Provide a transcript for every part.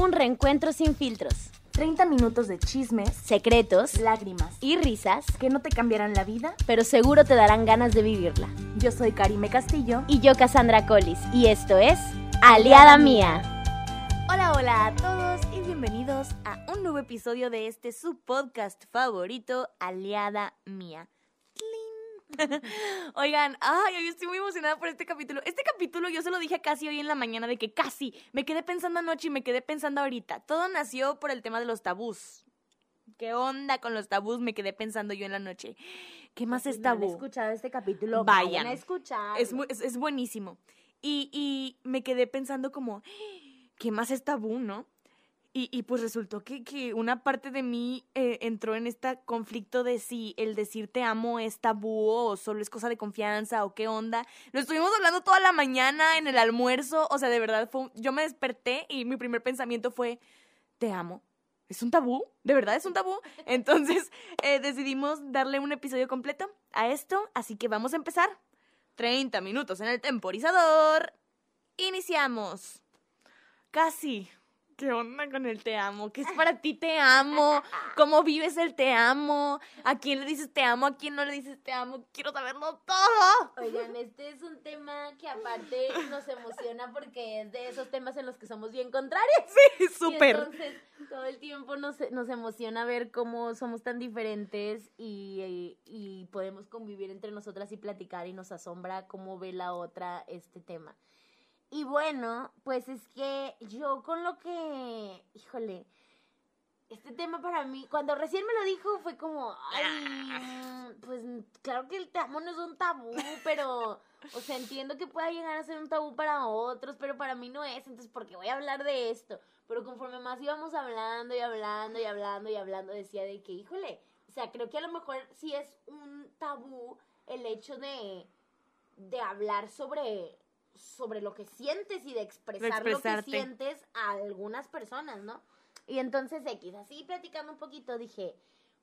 Un reencuentro sin filtros, 30 minutos de chismes, secretos lágrimas, y risas, que no te cambiarán la vida. pero seguro te darán ganas de vivirla. Yo soy Karime Castillo. Y yo, Cassandra Collis, y esto es Aliada Mía. Hola, hola a todos y bienvenidos a un nuevo episodio de este su podcast favorito, Aliada Mía. Oigan, ay, hoy estoy muy emocionada por este capítulo. Este capítulo yo se lo dije casi hoy en la mañana de que casi me quedé pensando anoche y me quedé pensando ahorita. Todo nació por el tema de los tabús. ¿Qué onda con los tabús? Me quedé pensando yo en la noche. ¿Qué más es Si no tabú? escuchado este capítulo, Vayan. a escuchar. Es, es, es buenísimo. Y, y me quedé pensando como, ¿qué más es tabú, no? Y, y pues resultó que, que una parte de mí eh, entró en este conflicto de si el decir te amo es tabú o solo es cosa de confianza o qué onda. Lo estuvimos hablando toda la mañana en el almuerzo. O sea, de verdad, fue, yo me desperté y mi primer pensamiento fue, te amo. ¿Es un tabú? ¿De verdad es un tabú? Entonces eh, decidimos darle un episodio completo a esto, así que vamos a empezar. 30 minutos en el temporizador. Iniciamos. Casi. ¿Qué onda con el te amo? ¿Qué es para ti te amo? ¿Cómo vives el te amo? ¿A quién le dices te amo? ¿A quién no le dices te amo? Quiero saberlo todo. Oigan, este es un tema que aparte nos emociona porque es de esos temas en los que somos bien contrarios. Sí, súper. entonces, todo el tiempo nos, nos emociona ver cómo somos tan diferentes y, y, y podemos convivir entre nosotras y platicar y nos asombra cómo ve la otra este tema. Y bueno, pues es que yo con lo que, híjole, este tema para mí, cuando recién me lo dijo fue como, ay, mm, pues claro que el amo no es un tabú, pero, o sea, entiendo que pueda llegar a ser un tabú para otros, pero para mí no es, entonces, ¿por qué voy a hablar de esto? Pero conforme más íbamos hablando y hablando y hablando y hablando, decía de que, híjole, o sea, creo que a lo mejor sí es un tabú el hecho de, de hablar sobre sobre lo que sientes y de expresar lo que sientes a algunas personas, ¿no? Y entonces X, así platicando un poquito, dije,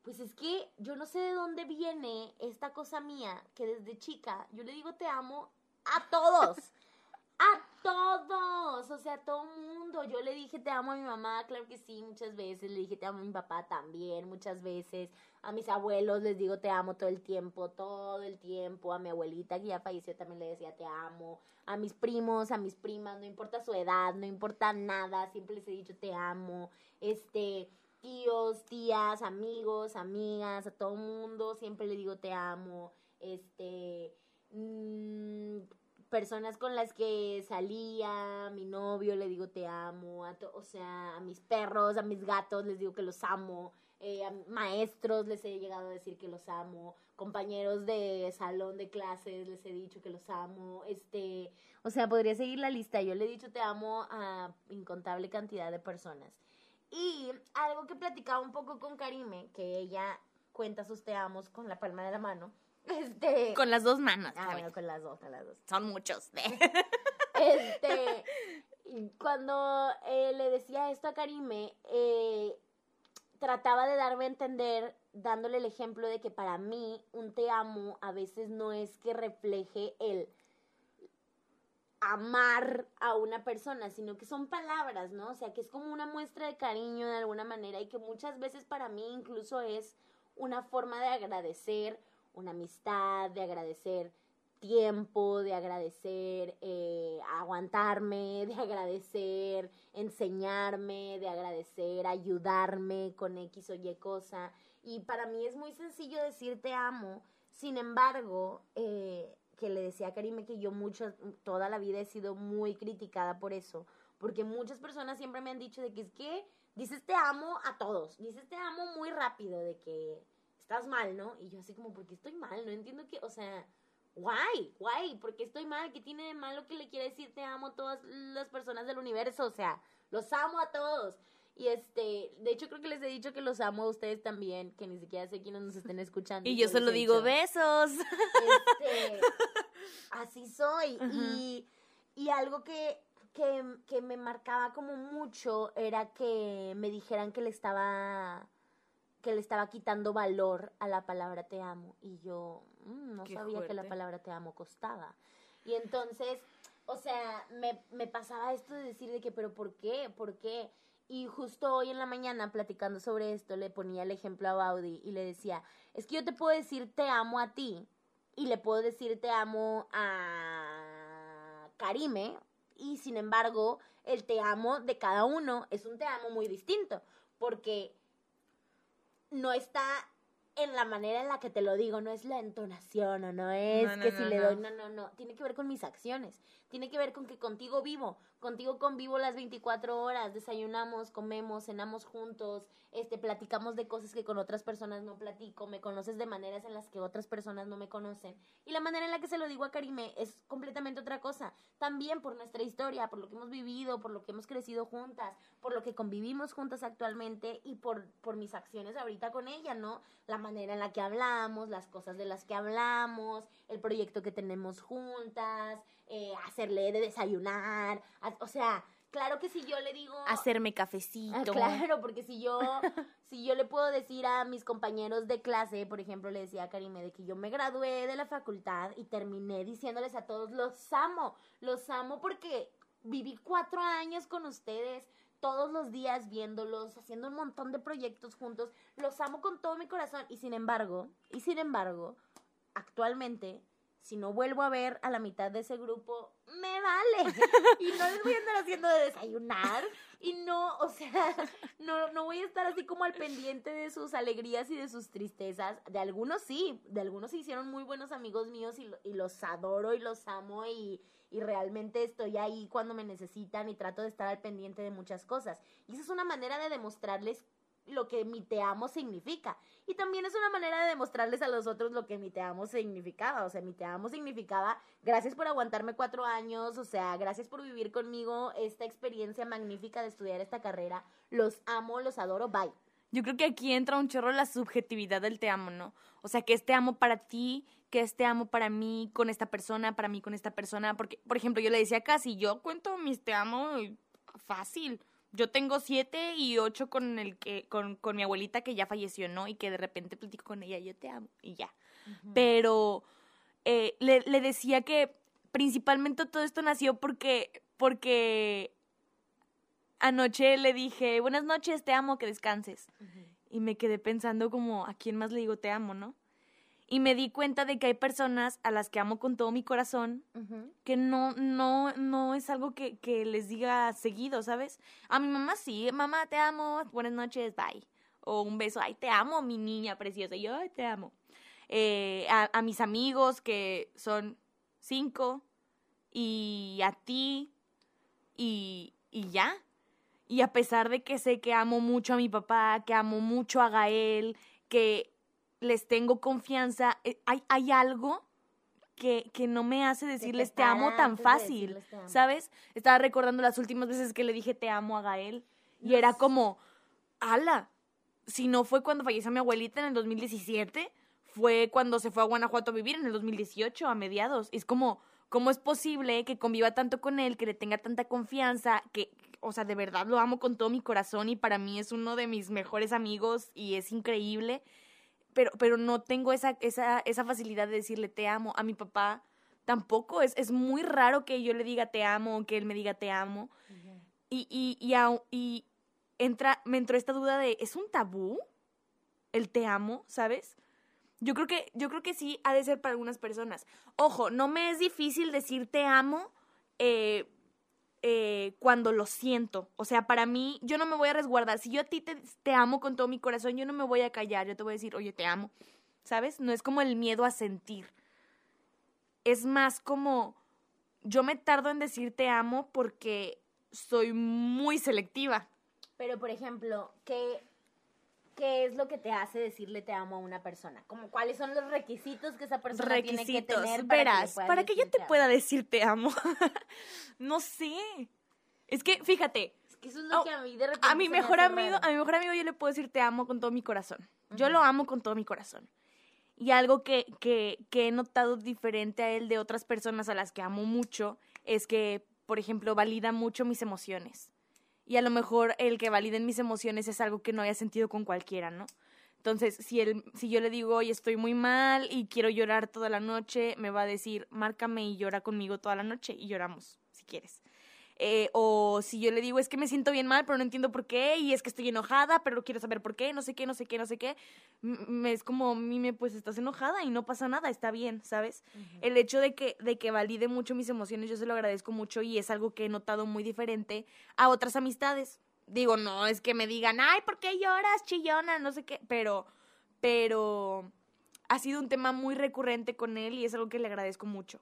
pues es que yo no sé de dónde viene esta cosa mía, que desde chica yo le digo te amo a todos. A todos, o sea, todo mundo. Yo le dije te amo a mi mamá, claro que sí, muchas veces. Le dije te amo a mi papá también, muchas veces. A mis abuelos les digo te amo todo el tiempo, todo el tiempo. A mi abuelita que ya falleció también le decía te amo. A mis primos, a mis primas, no importa su edad, no importa nada, siempre les he dicho te amo. Este, tíos, tías, amigos, amigas, a todo mundo, siempre le digo te amo. Este, mm, personas con las que salía, mi novio, le digo te amo, a o sea, a mis perros, a mis gatos, les digo que los amo, eh, a maestros les he llegado a decir que los amo, compañeros de salón de clases les he dicho que los amo, este, o sea, podría seguir la lista, yo le he dicho te amo a incontable cantidad de personas. Y algo que platicaba un poco con Karime, que ella cuenta sus te amos con la palma de la mano, este... Con las dos manos. Ah, bueno, con las dos, con las dos. Son muchos. Este, y cuando eh, le decía esto a Karime, eh, trataba de darme a entender, dándole el ejemplo de que para mí un te amo a veces no es que refleje el amar a una persona, sino que son palabras, ¿no? O sea, que es como una muestra de cariño de alguna manera y que muchas veces para mí incluso es una forma de agradecer una amistad, de agradecer tiempo, de agradecer eh, aguantarme, de agradecer enseñarme, de agradecer ayudarme con X o Y cosa. Y para mí es muy sencillo decir te amo, sin embargo, eh, que le decía a Karime que yo mucho, toda la vida he sido muy criticada por eso, porque muchas personas siempre me han dicho de que es que dices te amo a todos, dices te amo muy rápido, de que estás mal, ¿no? Y yo así como, ¿por qué estoy mal? No entiendo que, o sea, guay, guay, ¿por qué estoy mal? ¿Qué tiene de malo que le quiere decir te amo a todas las personas del universo? O sea, los amo a todos. Y este, de hecho creo que les he dicho que los amo a ustedes también, que ni siquiera sé quiénes nos estén escuchando. Y yo solo digo besos. Este, así soy. y, y algo que, que, que me marcaba como mucho era que me dijeran que le estaba que le estaba quitando valor a la palabra te amo. Y yo mm, no Qué sabía que la palabra te amo costaba. Y entonces, o sea, me, me pasaba esto de decir de que, pero ¿por qué? ¿Por qué? Y justo hoy en la mañana, platicando sobre esto, le ponía el ejemplo a Baudi y le decía, es que yo te puedo decir te amo a ti y le puedo decir te amo a Karime y sin embargo el te amo de cada uno es un te amo muy distinto porque no está en la manera en la que te lo digo, no es la entonación o no es No, no, que si no, le doy, no, no, no, tiene que ver con mis acciones, tiene que ver con que contigo vivo, contigo convivo las 24 horas, desayunamos, comemos, cenamos juntos, este, platicamos de cosas que con otras personas no platico, me conoces de maneras en las que otras personas no me conocen. Y la manera en la que se lo digo a Karime es completamente otra cosa. También por nuestra historia, por lo que hemos vivido, por lo que hemos crecido juntas, por lo que convivimos juntas actualmente y por, por mis acciones ahorita con ella, ¿no? La manera en la que hablamos, las cosas de las que hablamos, el proyecto que tenemos juntas, eh, hacerle de desayunar, o sea... Claro que si yo le digo... Hacerme cafecito. Ah, claro, porque si yo, si yo le puedo decir a mis compañeros de clase, por ejemplo, le decía a Karime de que yo me gradué de la facultad y terminé diciéndoles a todos, los amo, los amo porque viví cuatro años con ustedes, todos los días viéndolos, haciendo un montón de proyectos juntos, los amo con todo mi corazón y sin embargo, y sin embargo, actualmente si no vuelvo a ver a la mitad de ese grupo, me vale. Y no les voy a andar haciendo de desayunar. Y no, o sea, no, no voy a estar así como al pendiente de sus alegrías y de sus tristezas. De algunos sí, de algunos se hicieron muy buenos amigos míos y, lo- y los adoro y los amo y, y realmente estoy ahí cuando me necesitan y trato de estar al pendiente de muchas cosas. Y esa es una manera de demostrarles lo que mi te amo significa. Y también es una manera de demostrarles a los otros lo que mi te amo significaba. O sea, mi te amo significaba gracias por aguantarme cuatro años, o sea, gracias por vivir conmigo esta experiencia magnífica de estudiar esta carrera. Los amo, los adoro, bye. Yo creo que aquí entra un chorro la subjetividad del te amo, ¿no? O sea, que es te amo para ti, que es te amo para mí con esta persona, para mí con esta persona. Porque, por ejemplo, yo le decía Casi, yo cuento mis te amo fácil. Yo tengo siete y ocho con el que, con, con mi abuelita que ya falleció, ¿no? Y que de repente platico con ella, yo te amo, y ya. Pero eh, le, le decía que principalmente todo esto nació porque, porque anoche le dije, buenas noches, te amo, que descanses. Y me quedé pensando como, ¿a quién más le digo te amo, no? Y me di cuenta de que hay personas a las que amo con todo mi corazón, que no, no, no es algo que, que les diga seguido, ¿sabes? A mi mamá sí, mamá, te amo, buenas noches, bye. O un beso, ay, te amo, mi niña preciosa, yo, ay, te amo. Eh, a, a mis amigos, que son cinco, y a ti, y, y ya. Y a pesar de que sé que amo mucho a mi papá, que amo mucho a Gael, que les tengo confianza, eh, hay, hay algo que, que no me hace decirles te amo tan de fácil, decirles te amo. ¿sabes? Estaba recordando las últimas veces que le dije te amo a Gael y era como, ala, si no fue cuando falleció mi abuelita en el 2017, fue cuando se fue a Guanajuato a vivir en el 2018, a mediados. Es como, ¿cómo es posible que conviva tanto con él, que le tenga tanta confianza, que, o sea, de verdad lo amo con todo mi corazón y para mí es uno de mis mejores amigos y es increíble? Pero, pero no tengo esa, esa, esa facilidad de decirle te amo. A mi papá tampoco. Es, es muy raro que yo le diga te amo o que él me diga te amo. Y, y, y, entra, me entró esta duda de, ¿es un tabú el te amo, sabes? Yo creo que, yo creo que sí ha de ser para algunas personas. Ojo, no me es difícil decir te amo eh, eh, cuando lo siento. O sea, para mí, yo no me voy a resguardar. Si yo a ti te, amo con todo mi corazón, yo no me voy a callar. Yo te voy a decir, oye, te amo. ¿Sabes? No es como el miedo a sentir. Es más como, yo me tardo en decir te amo porque soy muy selectiva. Pero, por ejemplo, ¿qué, ¿qué es lo que te hace decirle te amo a una persona? Como, ¿Cuáles son los requisitos que esa persona tiene que tener para Verás, que, para yo te amo? pueda decir te amo. no sé. Es que, fíjate, Es que eso es lo Oh, que a mí de repente a mi me mejor amigo, raro. a mi mejor amigo yo le puedo decir te amo con todo mi corazón. Yo lo amo con todo mi corazón. Y algo que, que, que he notado diferente a él de otras personas a las que amo mucho es que, por ejemplo, valida mucho mis emociones. Y a lo mejor el que validen mis emociones es algo que no haya sentido con cualquiera, ¿no? Entonces, si, él, si yo le digo, oye, estoy muy mal y quiero llorar toda la noche, me va a decir, márcame y llora conmigo toda la noche y lloramos, si quieres. Eh, o si yo le digo, es que me siento bien mal, pero no entiendo por qué, y es que estoy enojada, pero quiero saber por qué, no sé qué, no sé qué, no sé qué. Es como, mime, pues estás enojada y no pasa nada, está bien, ¿sabes? El hecho de que, de que valide mucho mis emociones, yo se lo agradezco mucho y es algo que he notado muy diferente a otras amistades. Digo, no es que me digan, ay, ¿por qué lloras, chillona? No sé qué, pero, pero ha sido un tema muy recurrente con él y es algo que le agradezco mucho.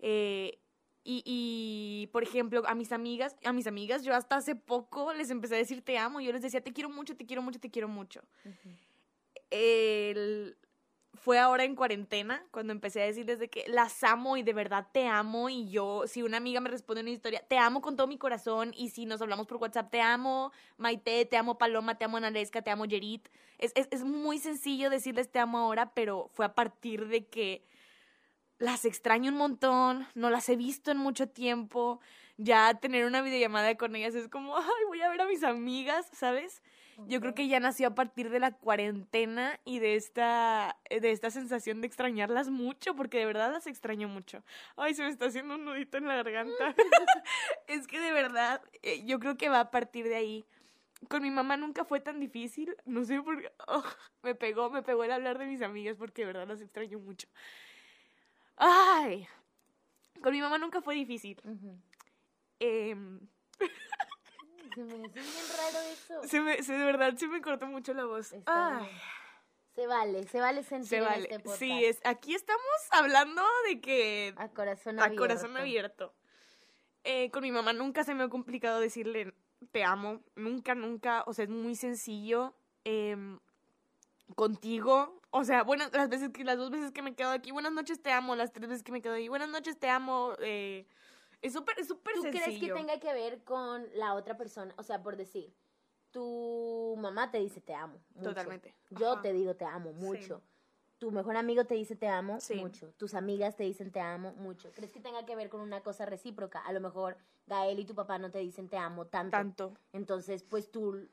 eh, y, y, por ejemplo, a mis amigas, a mis amigas, yo hasta hace poco les empecé a decir te amo. Yo les decía te quiero mucho, te quiero mucho, te quiero mucho. El, fue ahora en cuarentena cuando empecé a decirles de que las amo y de verdad te amo. Y yo, si una amiga me responde una historia, te amo con todo mi corazón. Y si nos hablamos por WhatsApp, te amo Maite, te amo Paloma, te amo Analesca, te amo Yerit. Es, es, es muy sencillo decirles te amo ahora, pero fue a partir de que las extraño un montón, no las he visto en mucho tiempo, ya tener una videollamada con ellas es como, ay, voy a ver a mis amigas, ¿sabes? Yo creo que ya nació a partir de la cuarentena y de esta, de esta sensación de extrañarlas mucho, porque de verdad las extraño mucho. Ay, se me está haciendo un nudito en la garganta. es que de verdad, eh, yo creo que va a partir de ahí. Con mi mamá nunca fue tan difícil, no sé por qué, oh, me pegó, me pegó el hablar de mis amigas porque de verdad las extraño mucho. Ay, con mi mamá nunca fue difícil. eh, se me hace bien raro eso. Se me, se, de verdad, se me cortó mucho la voz. Ay. Se vale, se vale sentir se vale. en este. Sí, es, aquí estamos hablando de que... A corazón a abierto. corazón abierto. Eh, con mi mamá nunca se me ha complicado decirle te amo. Nunca, nunca. O sea, es muy sencillo. Eh, contigo. O sea, bueno, las veces que, las dos veces que me quedo aquí, buenas noches te amo, las tres veces que me quedo ahí, buenas noches te amo, eh, es súper, es súper ¿Tú sencillo. crees que tenga que ver con la otra persona? O sea, por decir, tu mamá te dice te amo. Mucho. Totalmente. Yo Ajá. te digo te amo mucho. Sí. Tu mejor amigo te dice te amo Sí. mucho. Tus amigas te dicen te amo mucho. ¿Crees que tenga que ver con una cosa recíproca? A lo mejor Gael y tu papá no te dicen te amo tanto. Tanto. Entonces, pues tú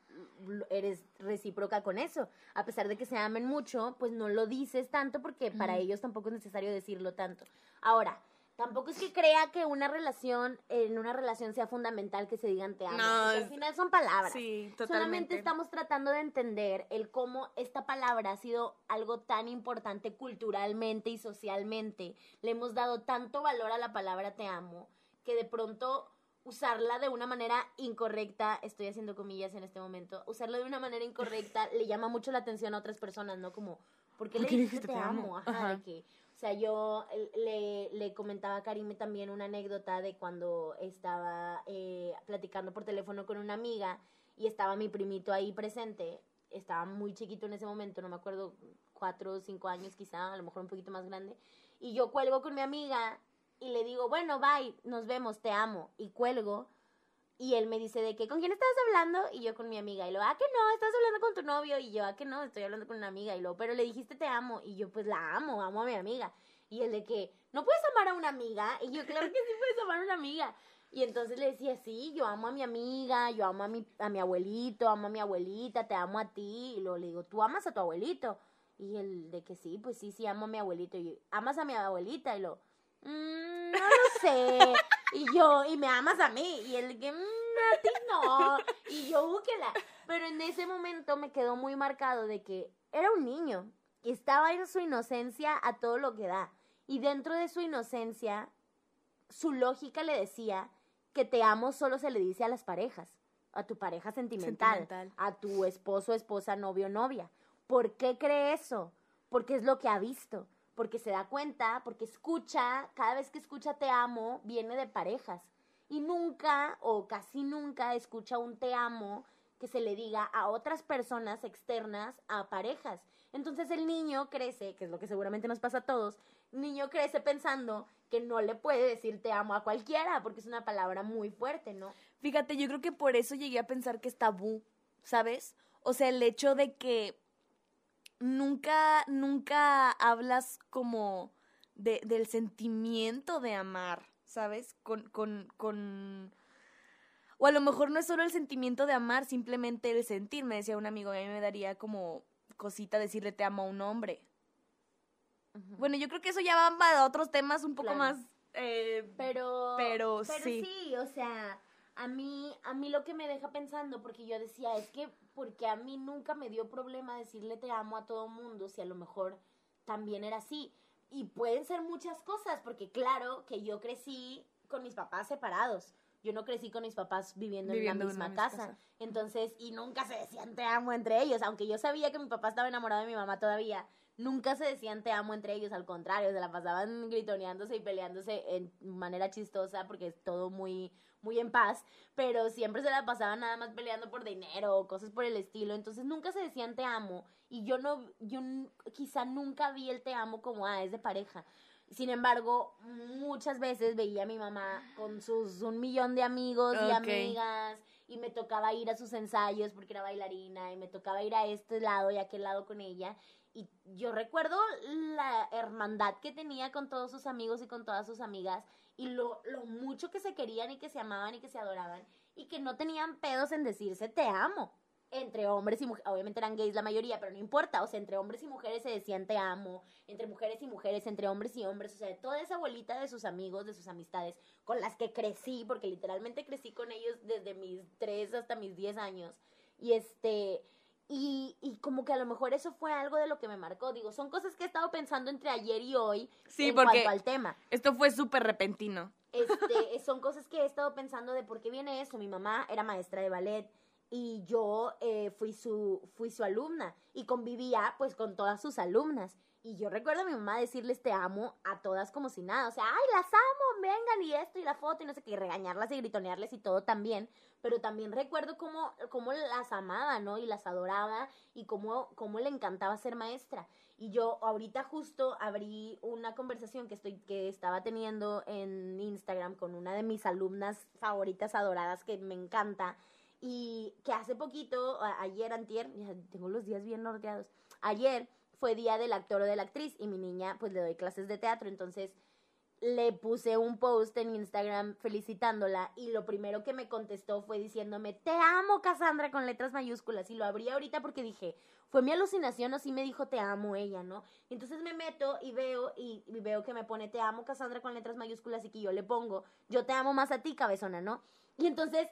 eres recíproca con eso. A pesar de que se amen mucho, pues no lo dices tanto porque para ellos tampoco es necesario decirlo tanto. Ahora, tampoco es que crea que una relación, en una relación sea fundamental que se digan te amo. No, O sea, al final son palabras. Sí, Solamente totalmente. estamos tratando de entender el cómo esta palabra ha sido algo tan importante culturalmente y socialmente. Le hemos dado tanto valor a la palabra te amo que de pronto usarla de una manera incorrecta, estoy haciendo comillas en este momento, usarla de una manera incorrecta le llama mucho la atención a otras personas, ¿no? Como, ¿por qué ¿Por le qué dijiste te, amo? Ajá, Ajá. de que, o sea, yo eh, le, le comentaba a Karime también una anécdota de cuando estaba eh, platicando por teléfono con una amiga y estaba mi primito ahí presente, estaba muy chiquito en ese momento, no me acuerdo, cuatro o cinco años quizá, a lo mejor un poquito más grande, y yo cuelgo con mi amiga y le digo, bueno, bye, nos vemos, te amo, y cuelgo, y él me dice de que, ¿con quién estás hablando? Y yo con mi amiga, y luego, ah, que no, estás hablando con tu novio, y yo, ah, que no, estoy hablando con una amiga, y luego, pero le dijiste te amo, y yo, pues la amo, amo a mi amiga, y él de que, ¿no puedes amar a una amiga? Y yo, claro que sí puedes amar a una amiga. Y entonces le decía, sí, yo amo a mi amiga, yo amo a mi, a mi abuelito, amo a mi abuelita, te amo a ti. Y luego le digo, ¿tú amas a tu abuelito? Y él de que sí, pues sí, sí, amo a mi abuelito. Y ¿amas a mi abuelita? Y lo, "Mm, no lo sé. Y yo, y me amas a mí. Y él que, "Mm, a ti no. Y yo, búsquela. Pero en ese momento me quedó muy marcado de que era un niño. Y estaba en su inocencia a todo lo que da. Y dentro de su inocencia, su lógica le decía que te amo solo se le dice a las parejas, a tu pareja sentimental, Sentimental. a tu esposo, esposa, novio, novia. ¿Por qué cree eso? Porque es lo que ha visto, porque se da cuenta, porque escucha, cada vez que escucha te amo, viene de parejas. Y nunca o casi nunca escucha un te amo que se le diga a otras personas externas a parejas. Entonces el niño crece, que es lo que seguramente nos pasa a todos, niño crece pensando que no le puede decir te amo a cualquiera, porque es una palabra muy fuerte, ¿no? Fíjate, yo creo que por eso llegué a pensar que es tabú, ¿sabes? O sea, el hecho de que nunca, nunca hablas como de, del sentimiento de amar, ¿sabes? Con, con, con... O a lo mejor no es solo el sentimiento de amar, simplemente el sentir. Me decía un amigo, a mí me daría como cosita decirle te amo a un hombre. Bueno, yo creo que eso ya va a otros temas un poco Claro. más... eh, Pero, Pero pero sí. sí, o sea, a mí, a mí lo que me deja pensando, porque yo decía, es que porque a mí nunca me dio problema decirle te amo a todo mundo, si a lo mejor también era así. Y pueden ser muchas cosas, porque claro que yo crecí con mis papás separados. Yo no crecí con mis papás viviendo, Viviendo en la misma casa. Entonces, y nunca se decían te amo entre ellos, aunque yo sabía que mi papá estaba enamorado de mi mamá todavía. Nunca se decían te amo entre ellos, al contrario, se la pasaban gritoneándose y peleándose en manera chistosa porque es todo muy muy en paz, pero siempre se la pasaban nada más peleando por dinero o cosas por el estilo, entonces nunca se decían te amo y yo no yo quizá nunca vi el te amo como ah, es de pareja. Sin embargo, muchas veces veía a mi mamá con sus un millón de amigos y amigas y me tocaba ir a sus ensayos porque era bailarina y me tocaba ir a este lado y a aquel lado con ella y yo recuerdo la hermandad que tenía con todos sus amigos y con todas sus amigas y lo, lo mucho que se querían y que se amaban y que se adoraban y que no tenían pedos en decirse te amo. Entre hombres y mujeres, obviamente eran gays la mayoría, pero no importa, o sea, entre hombres y mujeres se decían te amo, entre mujeres y mujeres, entre hombres y hombres, o sea, toda esa bolita de sus amigos, de sus amistades, con las que crecí, porque literalmente crecí con ellos desde mis 3 hasta mis 10 años. Y este, y, y como que a lo mejor eso fue algo de lo que me marcó. Digo, son cosas que he estado pensando entre ayer y hoy Sí, en porque cuanto al tema. esto fue súper repentino. Este, son cosas que he estado pensando de por qué viene eso. Mi mamá era maestra de ballet y yo eh, fui, su, fui su alumna y convivía pues con todas sus alumnas. Y yo recuerdo a mi mamá decirles te amo a todas como si nada. O sea, ay, las amo, vengan y esto y la foto y no sé qué, y regañarlas y gritonearles y todo también. Pero también recuerdo cómo, cómo las amaba, ¿no? Y las adoraba y cómo, cómo le encantaba ser maestra. Y yo ahorita justo abrí una conversación que estoy que estaba teniendo en Instagram con una de mis alumnas favoritas adoradas que me encanta y que hace poquito, ayer antier, ya tengo los días bien norteados. Ayer fue día del actor o de la actriz y mi niña pues le doy clases de teatro, entonces le puse un post en Instagram felicitándola y lo primero que me contestó fue diciéndome, te amo Cassandra con letras mayúsculas y lo abrí ahorita porque dije, fue mi alucinación o sí me dijo te amo ella, ¿no? Entonces me meto y veo y, y veo que me pone te amo Cassandra con letras mayúsculas y que yo le pongo, yo te amo más a ti cabezona, ¿no? Y entonces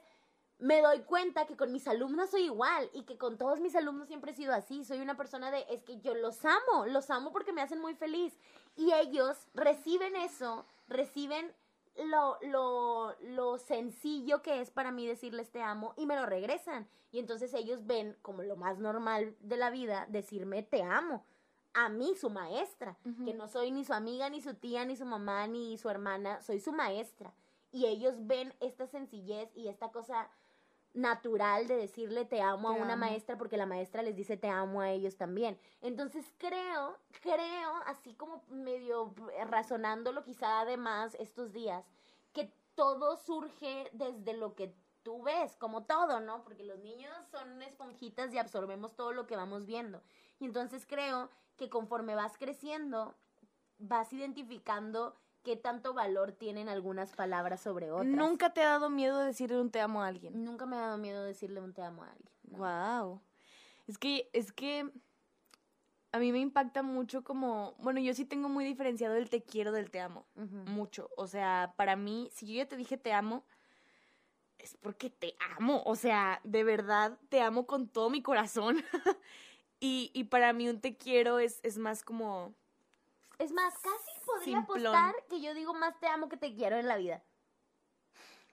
me doy cuenta que con mis alumnos soy igual y que con todos mis alumnos siempre he sido así. Soy una persona de, es que yo los amo, los amo porque me hacen muy feliz. Y ellos reciben eso, reciben lo, lo, lo sencillo que es para mí decirles te amo y me lo regresan. Y entonces ellos ven como lo más normal de la vida decirme te amo. A mí, su maestra, que no soy ni su amiga, ni su tía, ni su mamá, ni su hermana, soy su maestra. Y ellos ven esta sencillez y esta cosa natural de decirle te amo a una amo. maestra porque la maestra les dice te amo a ellos también. Entonces creo, creo, así como medio razonándolo quizá además estos días, que todo surge desde lo que tú ves, como todo, ¿no? Porque los niños son esponjitas y absorbemos todo lo que vamos viendo. Y entonces creo que conforme vas creciendo, vas identificando qué tanto valor tienen algunas palabras sobre otras. ¿Nunca te ha dado miedo decirle un te amo a alguien? Nunca me ha dado miedo decirle un te amo a alguien. ¿no? Wow. Es que, es que a mí me impacta mucho como, bueno, yo sí tengo muy diferenciado el te quiero del te amo. Mucho. O sea, para mí, si yo ya te dije te amo, es porque te amo. O sea, de verdad te amo con todo mi corazón. y, y para mí un te quiero es, es más como... Es más, casi podría Simplón. apostar que yo digo más te amo que te quiero en la vida.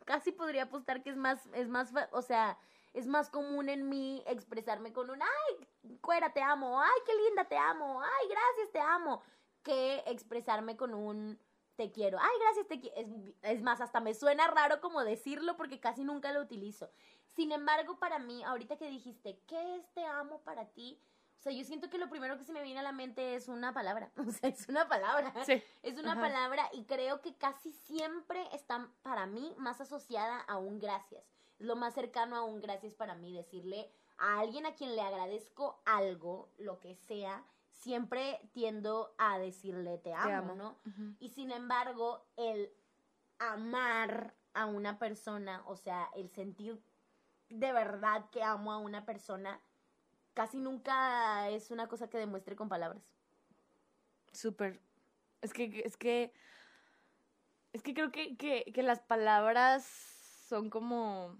Casi podría apostar que es más, es más, o sea, es más común en mí expresarme con un ay, cuera, te amo, ay, qué linda, te amo, ay, gracias, te amo, que expresarme con un te quiero, ay, gracias, te quiero. Es, es más, hasta me suena raro como decirlo porque casi nunca lo utilizo. Sin embargo, para mí, ahorita que dijiste, ¿qué es te amo para ti? O sea, yo siento que lo primero que se me viene a la mente es una palabra. O sea, es una palabra. Sí. Es una Ajá. palabra y creo que casi siempre está para mí más asociada a un gracias. Es lo más cercano a un gracias para mí, decirle a alguien a quien le agradezco algo, lo que sea, siempre tiendo a decirle te amo, amo. ¿no? Y sin embargo, el amar a una persona, o sea, el sentir de verdad que amo a una persona, casi nunca es una cosa que demuestre con palabras. Súper. Es que, es que, es que creo que, que, que las palabras son como...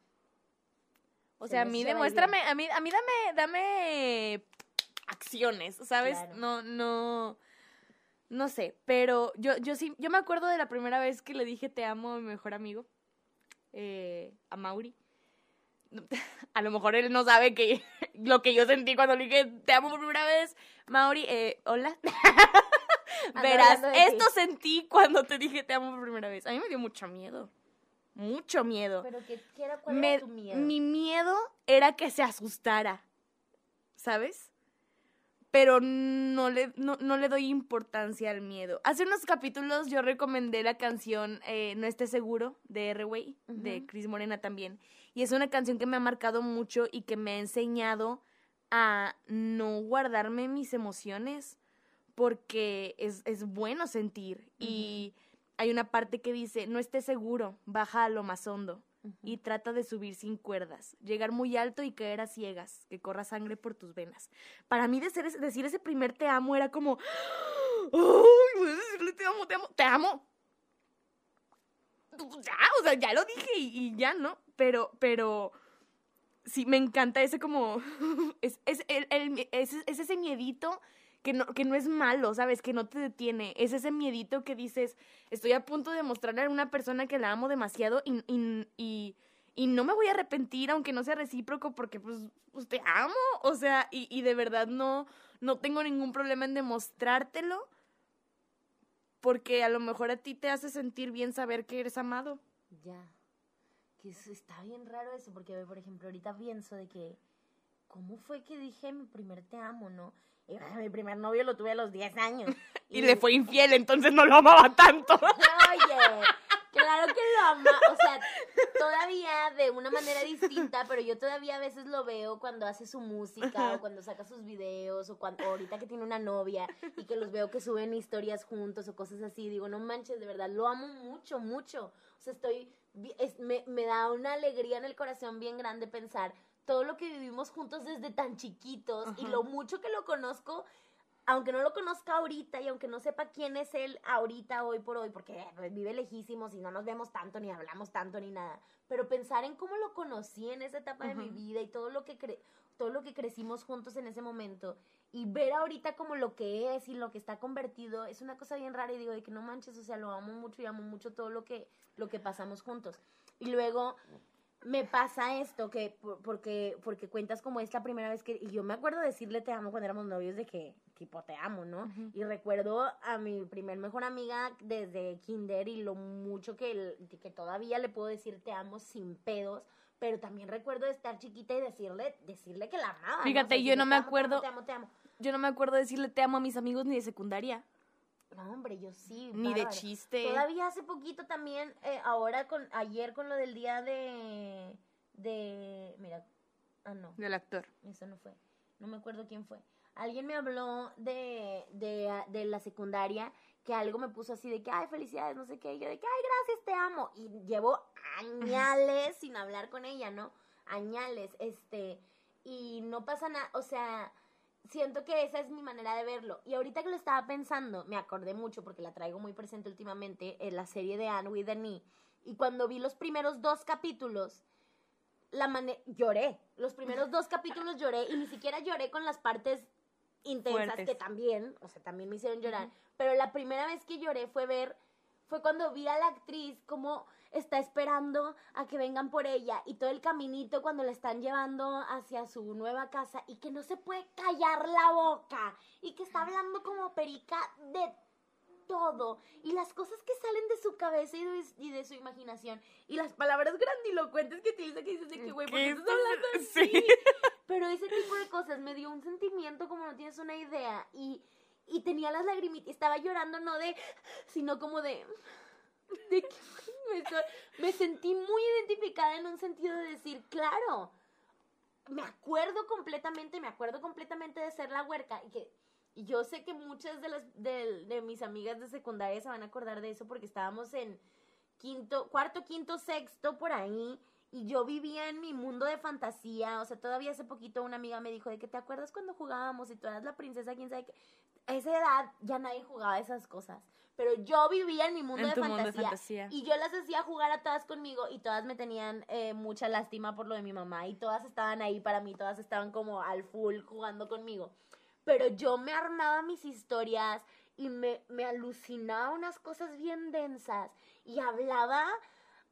O Se sea, a mí demuéstrame, a mí, a mí dame, dame acciones, ¿sabes? Claro. No, no, no sé, pero yo, yo sí, yo me acuerdo de la primera vez que le dije te amo a mi mejor amigo, eh, a Mauri. A lo mejor él no sabe que lo que yo sentí cuando le dije te amo por primera vez. Mauri, eh, hola. Verás, ti. esto sentí cuando te dije te amo por primera vez. A mí me dio mucho miedo. Mucho miedo. Pero ¿qué, qué era, cuál Me- era tu miedo? Mi miedo era que se asustara, ¿sabes? Pero no le, no, no le doy importancia al miedo. Hace unos capítulos yo recomendé la canción eh, No esté seguro de R-Way, de Ujú. Chris Morena también. Y es una canción que me ha marcado mucho y que me ha enseñado a no guardarme mis emociones porque es, es bueno sentir. Y hay una parte que dice, no estés seguro, baja a lo más hondo y trata de subir sin cuerdas, llegar muy alto y caer a ciegas, que corra sangre por tus venas. Para mí decir ese, decir ese primer te amo era como, ¡ay, voy a decirle te amo, te amo, te amo! Ya, o sea, ya lo dije y, y ya, ¿no? Pero, pero, sí, me encanta ese como, es, es, el, es, es ese miedito que no, que no es malo, ¿sabes? Que no te detiene. Es ese miedito que dices, estoy a punto de mostrarle a una persona que la amo demasiado y, y, y, y no me voy a arrepentir aunque no sea recíproco porque pues, pues te amo. O sea, y, y de verdad no, no tengo ningún problema en demostrártelo porque a lo mejor a ti te hace sentir bien saber que eres amado. Ya. Que eso está bien raro eso, porque, por ejemplo, ahorita pienso de que, ¿cómo fue que dije mi primer te amo, no? Y, ah, mi primer novio lo tuve a los 10 años. Y le fue infiel, entonces no lo amaba tanto. Oye, claro que lo ama, o sea, todavía de una manera distinta, pero yo todavía a veces lo veo cuando hace su música o cuando saca sus videos o cuando ahorita que tiene una novia y que los veo que suben historias juntos o cosas así, digo, no manches, de verdad, lo amo mucho, mucho. O sea, estoy, es- me, me da una alegría en el corazón bien grande pensar todo lo que vivimos juntos desde tan chiquitos y lo mucho que lo conozco aunque no lo conozca ahorita y aunque no sepa quién es él ahorita, hoy por hoy, porque eh, pues, vive lejísimos y no nos vemos tanto, ni hablamos tanto, ni nada, pero pensar en cómo lo conocí en esa etapa de mi vida y todo lo que cre- todo lo que crecimos juntos en ese momento y ver ahorita como lo que es y lo que está convertido es una cosa bien rara y digo de que no manches, o sea, lo amo mucho y amo mucho todo lo que lo que pasamos juntos. Y luego me pasa esto que por- porque porque cuentas como es la primera vez que y yo me acuerdo de decirle te amo cuando éramos novios de que tipo te amo, ¿no? Ujú. Y recuerdo a mi primer mejor amiga desde kinder y lo mucho que que todavía le puedo decir te amo sin pedos, pero también recuerdo de estar chiquita y decirle decirle que la amaba. Fíjate, yo no me "Te amo, te amo, acuerdo- Te amo, te amo. Yo no me acuerdo decirle te amo a mis amigos ni de secundaria, No, hombre, yo sí. ni de chiste. Todavía hace poquito también, eh, ahora con, ayer con lo del día de, de, mira, ah, no, Del actor. eso no fue, no me acuerdo quién fue. Alguien me habló de, de, de la secundaria, que algo me puso así de que, ay, felicidades, no sé qué, y yo de que, ay, gracias, te amo. Y llevo añales sin hablar con ella, ¿no? Añales, este, y no pasa nada, o sea, siento que esa es mi manera de verlo. Y ahorita que lo estaba pensando, me acordé mucho porque la traigo muy presente últimamente en la serie de Anne with E. Y cuando vi los primeros dos capítulos, la lloré. Los primeros dos capítulos lloré y ni siquiera lloré con las partes intensas Fuertes. que también, o sea, también me hicieron llorar. Pero la primera vez que lloré fue ver, fue cuando vi a la actriz como está esperando a que vengan por ella y todo el caminito cuando la están llevando hacia su nueva casa y que no se puede callar la boca y que está hablando como perica de todo y las cosas que salen de su cabeza y de, y de su imaginación y las palabras grandilocuentes que utiliza que dices de que güey, ¿por qué ¿Qué estás hablando así? sí. Pero ese tipo de cosas me dio un sentimiento como no tienes una idea y, y tenía las lagrimitas, estaba llorando no de, sino como de, de que me, me sentí muy identificada en un sentido de decir, claro, me acuerdo completamente, me acuerdo completamente de ser la huerca y que y yo sé que muchas de las de, de mis amigas de secundaria se van a acordar de eso porque estábamos en quinto, cuarto, quinto, sexto por ahí y yo vivía en mi mundo de fantasía, o sea, todavía hace poquito una amiga me dijo de que te acuerdas cuando jugábamos y tú eras la princesa, quién sabe qué. A esa edad ya nadie jugaba esas cosas, pero yo vivía en mi mundo, En de, mundo fantasía. y yo las hacía jugar a todas conmigo y todas me tenían eh, mucha lástima por lo de mi mamá y todas estaban ahí para mí, todas estaban como al full jugando conmigo. Pero yo me armaba mis historias y me, me alucinaba unas cosas bien densas y hablaba,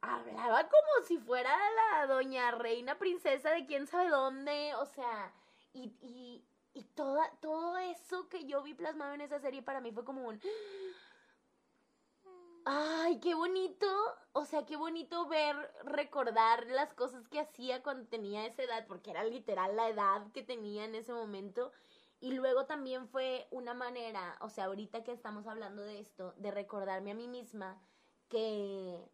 hablaba como si fuera la doña reina princesa de quién sabe dónde, o sea, y, y, y toda, todo eso que yo vi plasmado en esa serie para mí fue como un... Ay, qué bonito. O sea, qué bonito ver, recordar las cosas que hacía cuando tenía esa edad, porque era literal la edad que tenía en ese momento. Y luego también fue una manera, o sea, ahorita que estamos hablando de esto, de recordarme a mí misma que,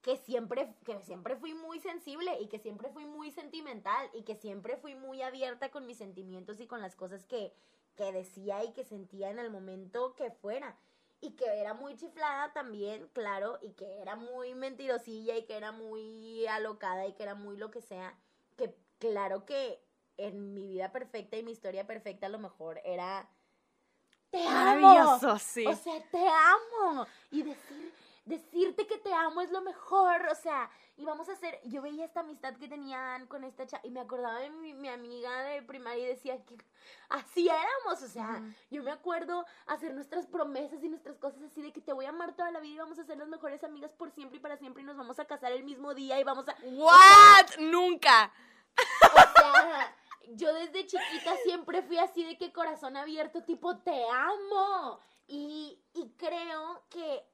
que siempre, que siempre fui muy sensible y que siempre fui muy sentimental y que siempre fui muy abierta con mis sentimientos y con las cosas que, que decía y que sentía en el momento que fuera. Y que era muy chiflada también, claro, y que era muy mentirosilla y que era muy alocada y que era muy lo que sea. Que claro que en mi vida perfecta y mi historia perfecta a lo mejor era... Te amo. Sí. O sea, te amo. Y decir, decirte que te amo es lo mejor. O sea, y vamos a hacer. Yo veía esta amistad que tenían con esta chava y me acordaba de mi, mi amiga de primaria y decía que así éramos. O sea, yo me acuerdo hacer nuestras promesas y nuestras cosas así de que te voy a amar toda la vida y vamos a ser las mejores amigas por siempre y para siempre y nos vamos a casar el mismo día y vamos a. ¿What? Nunca. O sea, yo desde chiquita siempre fui así de que corazón abierto, tipo, te amo. Y, y creo que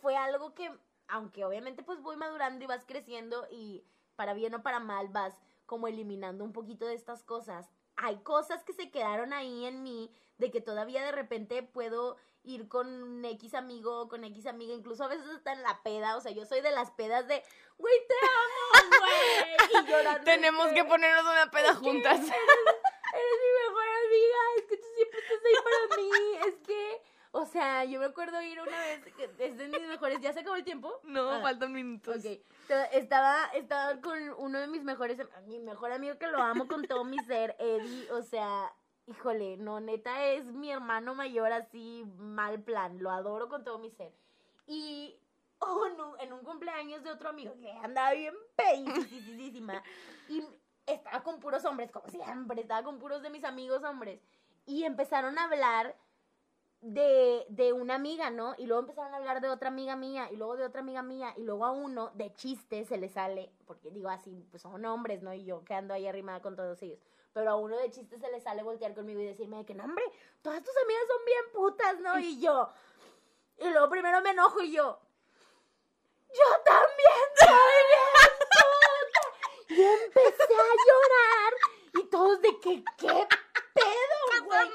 fue algo que, aunque obviamente pues voy madurando y vas creciendo y para bien o para mal vas como eliminando un poquito de estas cosas. Hay cosas que se quedaron ahí en mí de que todavía de repente puedo ir con X amigo, con X amiga, incluso a veces hasta en la peda, o sea, yo soy de las pedas de, güey, te amo, güey, y llorando. Tenemos que ponernos una peda juntas. Eres, eres mi mejor amiga, es que tú siempre estás ahí para mí, es que, o sea, yo me acuerdo ir una vez, es de mis mejores, ¿ya se acabó el tiempo? No, Ah. faltan minutos. Ok, estaba, estaba con uno de mis mejores, mi mejor amigo que lo amo con todo mi ser, Eddie, o sea, híjole, no, neta es mi hermano mayor así, mal plan, lo adoro con todo mi ser. Y oh, no, en un cumpleaños de otro amigo que andaba bien pedísima y estaba con puros hombres, como siempre, estaba con puros de mis amigos hombres. Y empezaron a hablar de, de una amiga, ¿no? Y luego empezaron a hablar de otra amiga mía, y luego de otra amiga mía, y luego a uno de chiste se le sale, porque digo así, pues son hombres, ¿no? Y yo que ando ahí arrimada con todos ellos. Pero a uno de chiste se le sale voltear conmigo y decirme de que, no, hombre, todas tus amigas son bien putas, ¿no? Y yo, y luego primero me enojo y yo, yo también soy bien puta. Y empecé a llorar, y todos de que, ¿qué pedo, güey?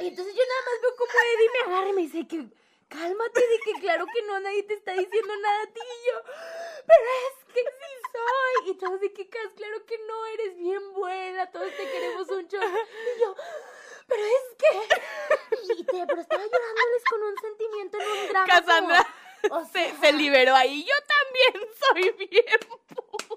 Y entonces yo nada más veo como Eddie me agarra y me dice que cálmate, de que claro que no, nadie te está diciendo nada a ti. Y yo, pero es que sí soy. Y todos de que Cas, claro que no, eres bien buena, todos te queremos un chorro. Y yo, pero es que. Y te, pero estaba llorándoles con un sentimiento en un drama. como- Cassandra o se, sea, se liberó ahí. Yo también soy bien puta.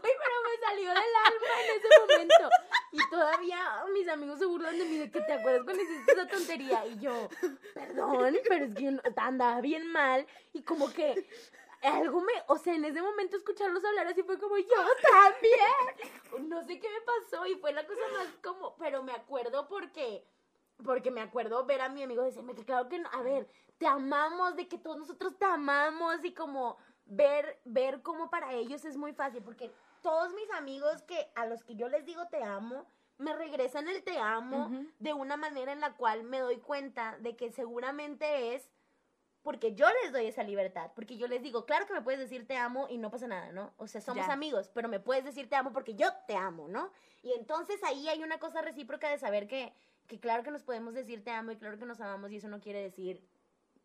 Güey, pero me salió del alma en ese momento. Y todavía mis amigos se burlan de mí de que te acuerdas cuando hiciste esa tontería. Y yo, perdón, pero es que andaba bien mal. Y como que algo me, o sea, en ese momento escucharlos hablar así fue como, yo también. No sé qué me pasó y fue la cosa más como, pero me acuerdo porque, porque me acuerdo ver a mi amigo decirme que claro que no, a ver, te amamos, de que todos nosotros te amamos y como ver, ver cómo para ellos es muy fácil, porque todos mis amigos que a los que yo les digo te amo, me regresan el te amo de una manera en la cual me doy cuenta de que seguramente es porque yo les doy esa libertad, porque yo les digo, claro que me puedes decir te amo y no pasa nada, ¿no? O sea, somos Ya. amigos, pero me puedes decir te amo porque yo te amo, ¿no? Y entonces ahí hay una cosa recíproca de saber que, que claro que nos podemos decir te amo y claro que nos amamos y eso no quiere decir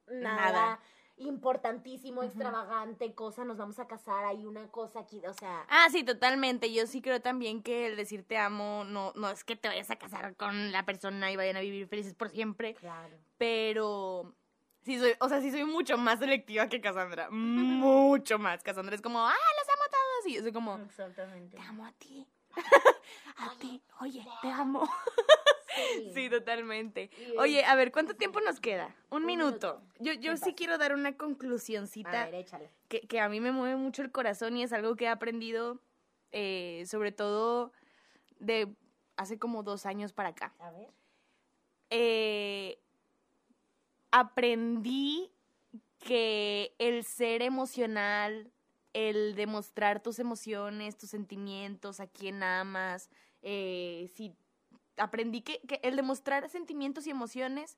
nada, Nada. Importantísimo, extravagante, cosa, nos vamos a casar, hay una cosa aquí, o sea, Ah, sí, totalmente. Yo sí creo también que el decir te amo no, no es que te vayas a casar con la persona y vayan a vivir felices por siempre, claro. pero Sí, soy, o sea, sí soy mucho más selectiva que Cassandra. mucho más. Cassandra es como, ah, los amo a todos. Y yo soy como, Exactamente. te amo a ti. a ti. Oye, te amo. Sí. Sí, totalmente. Y Oye, a ver, ¿cuánto tiempo nos queda? Un, Un minuto. minuto. Yo, yo sí pasa. quiero dar una A conclusioncita ver, échale. que, que a mí me mueve mucho el corazón y es algo que he aprendido, eh, sobre todo de hace como dos años para acá. A ver. Eh, aprendí que el ser emocional, el demostrar tus emociones, tus sentimientos, a quién amas, eh, si aprendí que, que el demostrar sentimientos y emociones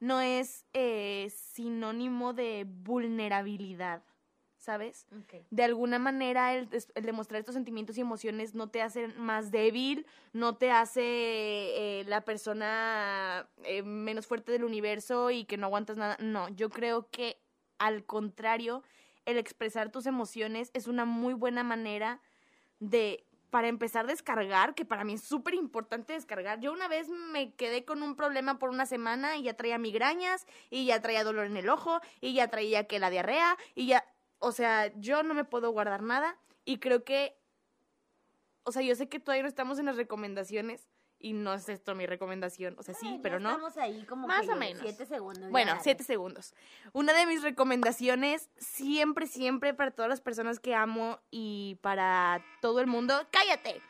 no es eh, sinónimo de vulnerabilidad, ¿sabes? De alguna manera el, el demostrar estos sentimientos y emociones no te hace más débil, no te hace eh, la persona eh, menos fuerte del universo y que no aguantas nada. No, yo creo que al contrario, el expresar tus emociones es una muy buena manera de, para empezar a descargar, que para mí es súper importante descargar. Yo una vez me quedé con un problema por una semana y ya traía migrañas y ya traía dolor en el ojo y ya traía que la diarrea y ya, o sea, yo no me puedo guardar nada y creo que, o sea, yo sé que todavía no estamos en las recomendaciones y no es esto mi recomendación, o sea, sí, pero no. Estamos ahí como Más que o menos. Siete segundos. Bueno, dale. siete segundos. Una de mis recomendaciones, siempre, siempre para todas las personas que amo y para todo el mundo, cállate,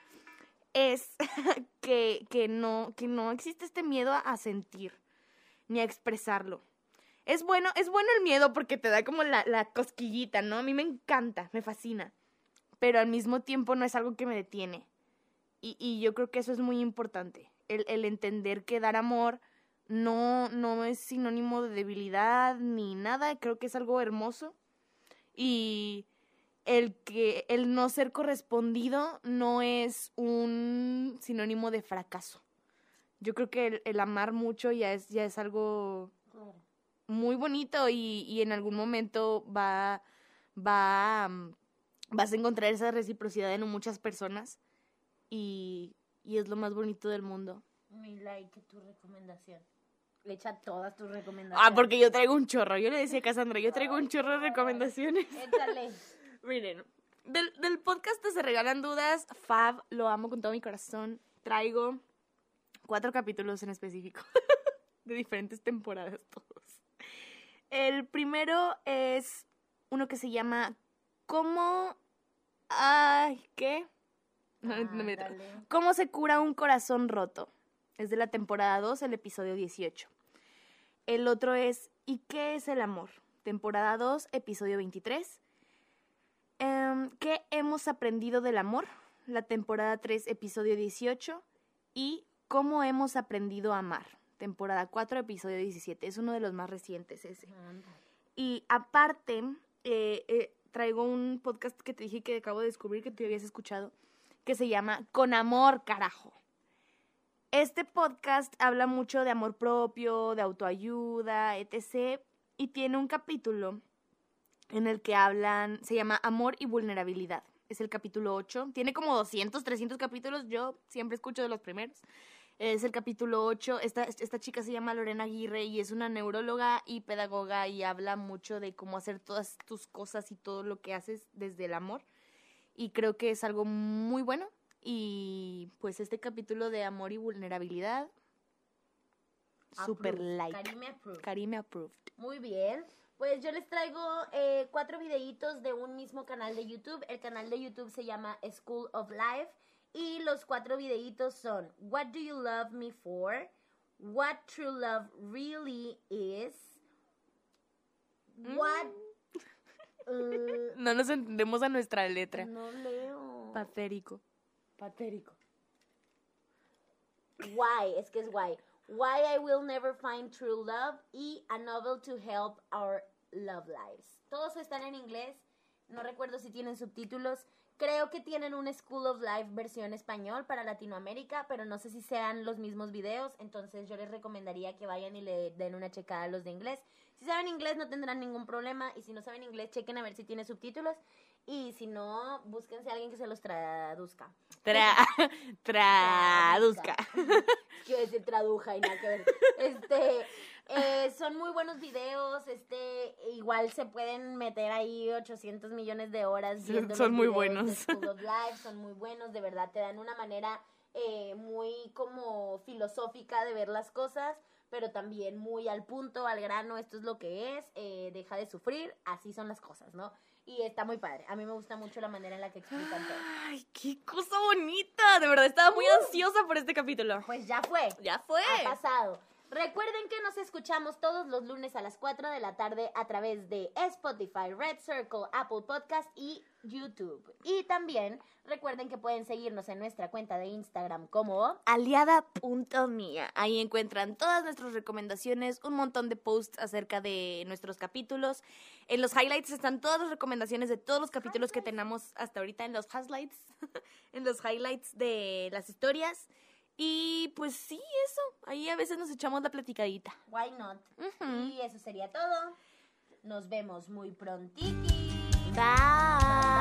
es que, que, no, que no existe este miedo a, a sentir ni a expresarlo. Es bueno, es bueno el miedo porque te da como la, la cosquillita, ¿no? A mí me encanta, me fascina. Pero al mismo tiempo no es algo que me detiene. Y, y yo creo que eso es muy importante. El, el entender que dar amor no, no es sinónimo de debilidad ni nada. Creo que es algo hermoso. Y el que el no ser correspondido no es un sinónimo de fracaso. Yo creo que el, el amar mucho ya es, ya es algo muy bonito y, y en algún momento va, va, mm, vas a encontrar esa reciprocidad en muchas personas y, y es lo más bonito del mundo. Mi like, tu recomendación. Le echa todas tus recomendaciones. Ah, porque yo traigo un chorro. Yo le decía a Cassandra, yo traigo un chorro de recomendaciones. Échale. Miren, del, del podcast de Se Regalan Dudas, Fab, lo amo con todo mi corazón. Traigo cuatro capítulos en específico, de diferentes temporadas todos. El primero es uno que se llama ¿Cómo... Ay, ¿qué? No, me- Ándale. ¿Cómo se cura un corazón roto? Es de la temporada 2, el episodio 18. El otro es ¿Y qué es el amor? Temporada 2, episodio 23. Em, ¿Qué hemos aprendido del amor? La temporada 3, episodio 18. Y ¿Cómo hemos aprendido a amar? Temporada 4, episodio 17. Es uno de los más recientes ese. Y aparte, eh, eh, traigo un podcast que te dije que acabo de descubrir que tú habías escuchado, que se llama Con Amor, carajo. Este podcast habla mucho de amor propio, de autoayuda, etc. Y tiene un capítulo en el que hablan, se llama Amor y Vulnerabilidad. Es el capítulo 8. Tiene como 200, 300 capítulos. Yo siempre escucho de los primeros. Es el capítulo 8. Esta, esta chica se llama Lorena Aguirre y es una neuróloga y pedagoga y habla mucho de cómo hacer todas tus cosas y todo lo que haces desde el amor. Y creo que es algo muy bueno. Y pues este capítulo de amor y vulnerabilidad, super like. Karime approved. Karime approved. Muy bien. Pues yo les traigo eh, cuatro videitos de un mismo canal de YouTube. El canal de YouTube se llama School of Life. Y los cuatro videitos son What do you love me for? What true love really is? What... Uh, No nos entendemos a nuestra letra. no leo. Patérico. Patérico. Why, es que es why. Why I Will Never Find True Love y A Novel to Help Our Love Lives. Todos están en inglés. No recuerdo si tienen subtítulos. Creo que tienen un School of Life versión español para Latinoamérica, pero no sé si sean los mismos videos. Entonces yo les recomendaría que vayan y le den una checada a los de inglés. Si saben inglés no tendrán ningún problema. Y si no saben inglés, chequen a ver si tiene subtítulos. Y si no, búsquense a alguien que se los traduzca. Tra traduzca. Quiero decir traduja y nada que ver. Este, eh, son muy buenos videos, este, igual se pueden meter ahí 800 millones de horas viendo son muy buenos. Life, son muy buenos, de verdad, te dan una manera eh, muy como filosófica de ver las cosas, pero también muy al punto, al grano, esto es lo que es, eh, deja de sufrir, así son las cosas, ¿no? Y está muy padre, a mí me gusta mucho la manera en la que explican todo. Ay, qué cosa bonita. De verdad, estaba muy ansiosa por este capítulo. Pues ya fue. Ya fue. ha pasado. Recuerden que nos escuchamos todos los lunes a las 4 de la tarde a través de Spotify, Red Circle, Apple Podcast y YouTube. Y también recuerden que pueden seguirnos en nuestra cuenta de Instagram como aliada.mía. Ahí encuentran todas nuestras recomendaciones, un montón de posts acerca de nuestros capítulos. En los highlights están todas las recomendaciones de todos los capítulos que tenemos hasta ahorita en los highlights, en los highlights de las historias. Y pues sí, eso. Ahí a veces nos echamos la platicadita. Why Not. Y eso sería todo. Nos vemos muy prontiki. Bye.